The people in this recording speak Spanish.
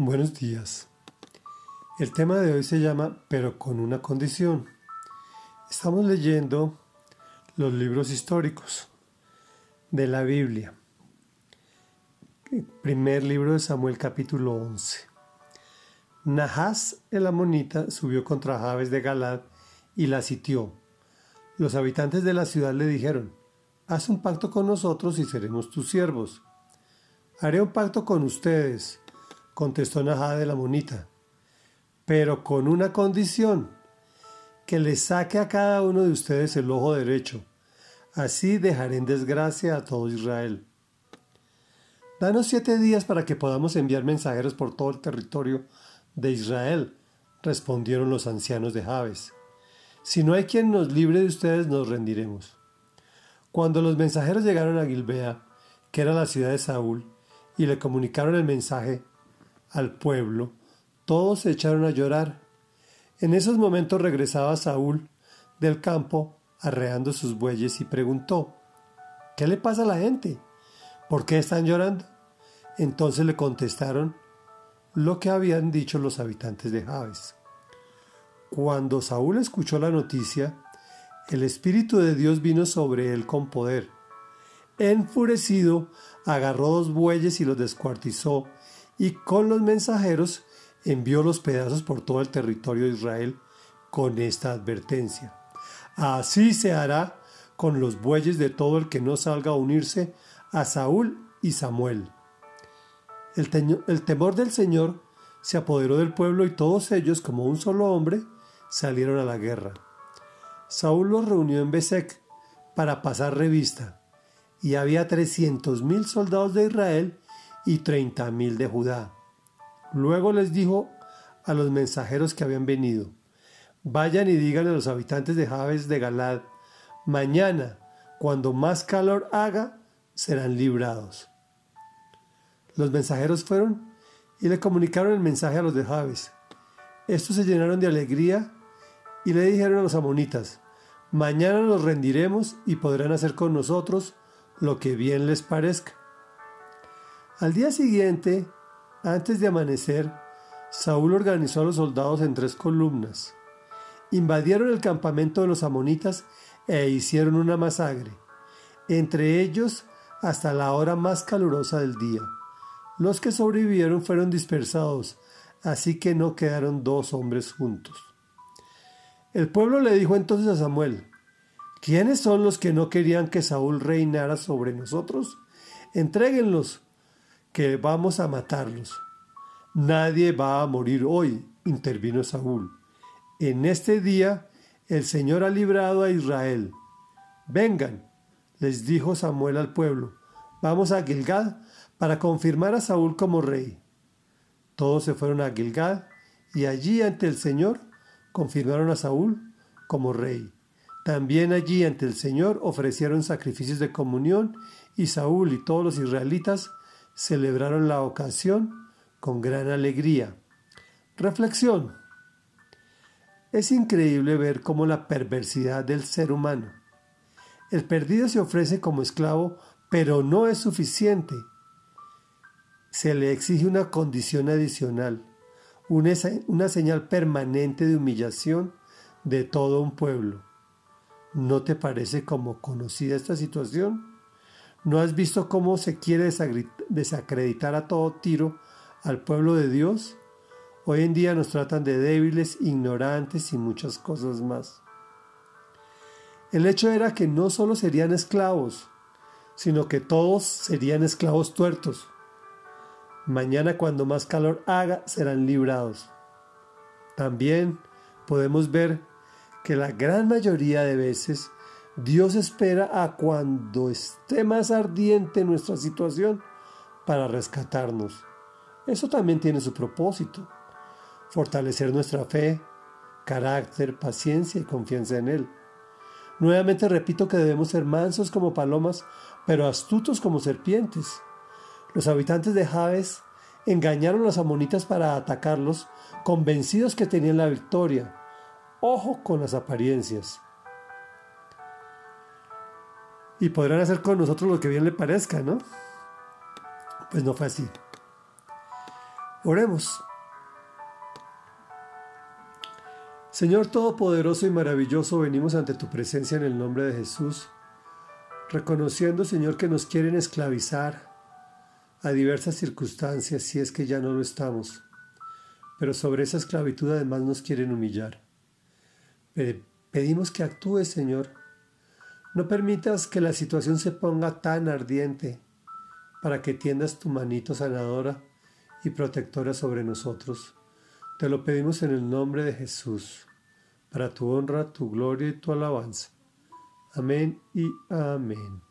Buenos días. El tema de hoy se llama Pero con una condición. Estamos leyendo los libros históricos de la Biblia. primer libro de Samuel capítulo 11. Nahas el amonita subió contra Jabes de Galad y la sitió. Los habitantes de la ciudad le dijeron, Haz un pacto con nosotros y seremos tus siervos. Haré un pacto con ustedes, contestó Nahá de la monita, pero con una condición, que le saque a cada uno de ustedes el ojo derecho. Así dejaré en desgracia a todo Israel. Danos siete días para que podamos enviar mensajeros por todo el territorio de Israel, respondieron los ancianos de Jabes. Si no hay quien nos libre de ustedes, nos rendiremos. Cuando los mensajeros llegaron a Gilbea, que era la ciudad de Saúl, y le comunicaron el mensaje al pueblo, todos se echaron a llorar. En esos momentos regresaba Saúl del campo arreando sus bueyes y preguntó, ¿Qué le pasa a la gente? ¿Por qué están llorando? Entonces le contestaron lo que habían dicho los habitantes de Jabes. Cuando Saúl escuchó la noticia, el Espíritu de Dios vino sobre él con poder. Enfurecido, agarró dos bueyes y los descuartizó, y con los mensajeros envió los pedazos por todo el territorio de Israel con esta advertencia. Así se hará con los bueyes de todo el que no salga a unirse a Saúl y Samuel. El, temor del Señor se apoderó del pueblo y todos ellos, como un solo hombre, salieron a la guerra. Saúl los reunió en Besec para pasar revista, y había trescientos mil soldados de Israel y treinta mil de Judá. Luego les dijo a los mensajeros que habían venido, vayan y digan a los habitantes de Jabes de Galad, mañana, cuando más calor haga, serán librados. Los mensajeros fueron y le comunicaron el mensaje a los de Jabes. Estos se llenaron de alegría y le dijeron a los amonitas, Mañana nos rendiremos y podrán hacer con nosotros lo que bien les parezca. Al día siguiente, antes de amanecer, Saúl organizó a los soldados en tres columnas. Invadieron el campamento de los amonitas e hicieron una masacre, entre ellos hasta la hora más calurosa del día. Los que sobrevivieron fueron dispersados, así que no quedaron dos hombres juntos. El pueblo le dijo entonces a Samuel, ¿quiénes son los que no querían que Saúl reinara sobre nosotros? Entréguenlos, que vamos a matarlos. Nadie va a morir hoy, intervino Saúl. En este día el Señor ha librado a Israel. Vengan, les dijo Samuel al pueblo, vamos a Gilgad para confirmar a Saúl como rey. Todos se fueron a Gilgad y allí ante el Señor confirmaron a Saúl como rey. También allí ante el Señor ofrecieron sacrificios de comunión y Saúl y todos los israelitas celebraron la ocasión con gran alegría. Reflexión. Es increíble ver cómo la perversidad del ser humano. El perdido se ofrece como esclavo, pero no es suficiente. Se le exige una condición adicional una, señal permanente de humillación de todo un pueblo. ¿No te parece como conocida esta situación? ¿No has visto cómo se quiere desacreditar a todo tiro al pueblo de Dios? Hoy en día nos tratan de débiles, ignorantes y muchas cosas más. El hecho era que no solo serían esclavos, sino que todos serían esclavos tuertos. Mañana cuando más calor haga serán librados. También podemos ver que la gran mayoría de veces Dios espera a cuando esté más ardiente nuestra situación para rescatarnos. Eso también tiene su propósito, fortalecer nuestra fe, carácter, paciencia y confianza en Él. Nuevamente repito que debemos ser mansos como palomas, pero astutos como serpientes. Los habitantes de Jabes engañaron a los amonitas para atacarlos, convencidos que tenían la victoria. Ojo con las apariencias. Y podrán hacer con nosotros lo que bien le parezca, ¿no? Pues no fue así. Oremos. Señor Todopoderoso y maravilloso, venimos ante tu presencia en el nombre de Jesús, reconociendo, Señor, que nos quieren esclavizar a diversas circunstancias si es que ya no lo estamos, pero sobre esa esclavitud además nos quieren humillar. Pedimos que actúes, Señor. No permitas que la situación se ponga tan ardiente para que tiendas tu manito sanadora y protectora sobre nosotros. Te lo pedimos en el nombre de Jesús, para tu honra, tu gloria y tu alabanza. Amén y amén.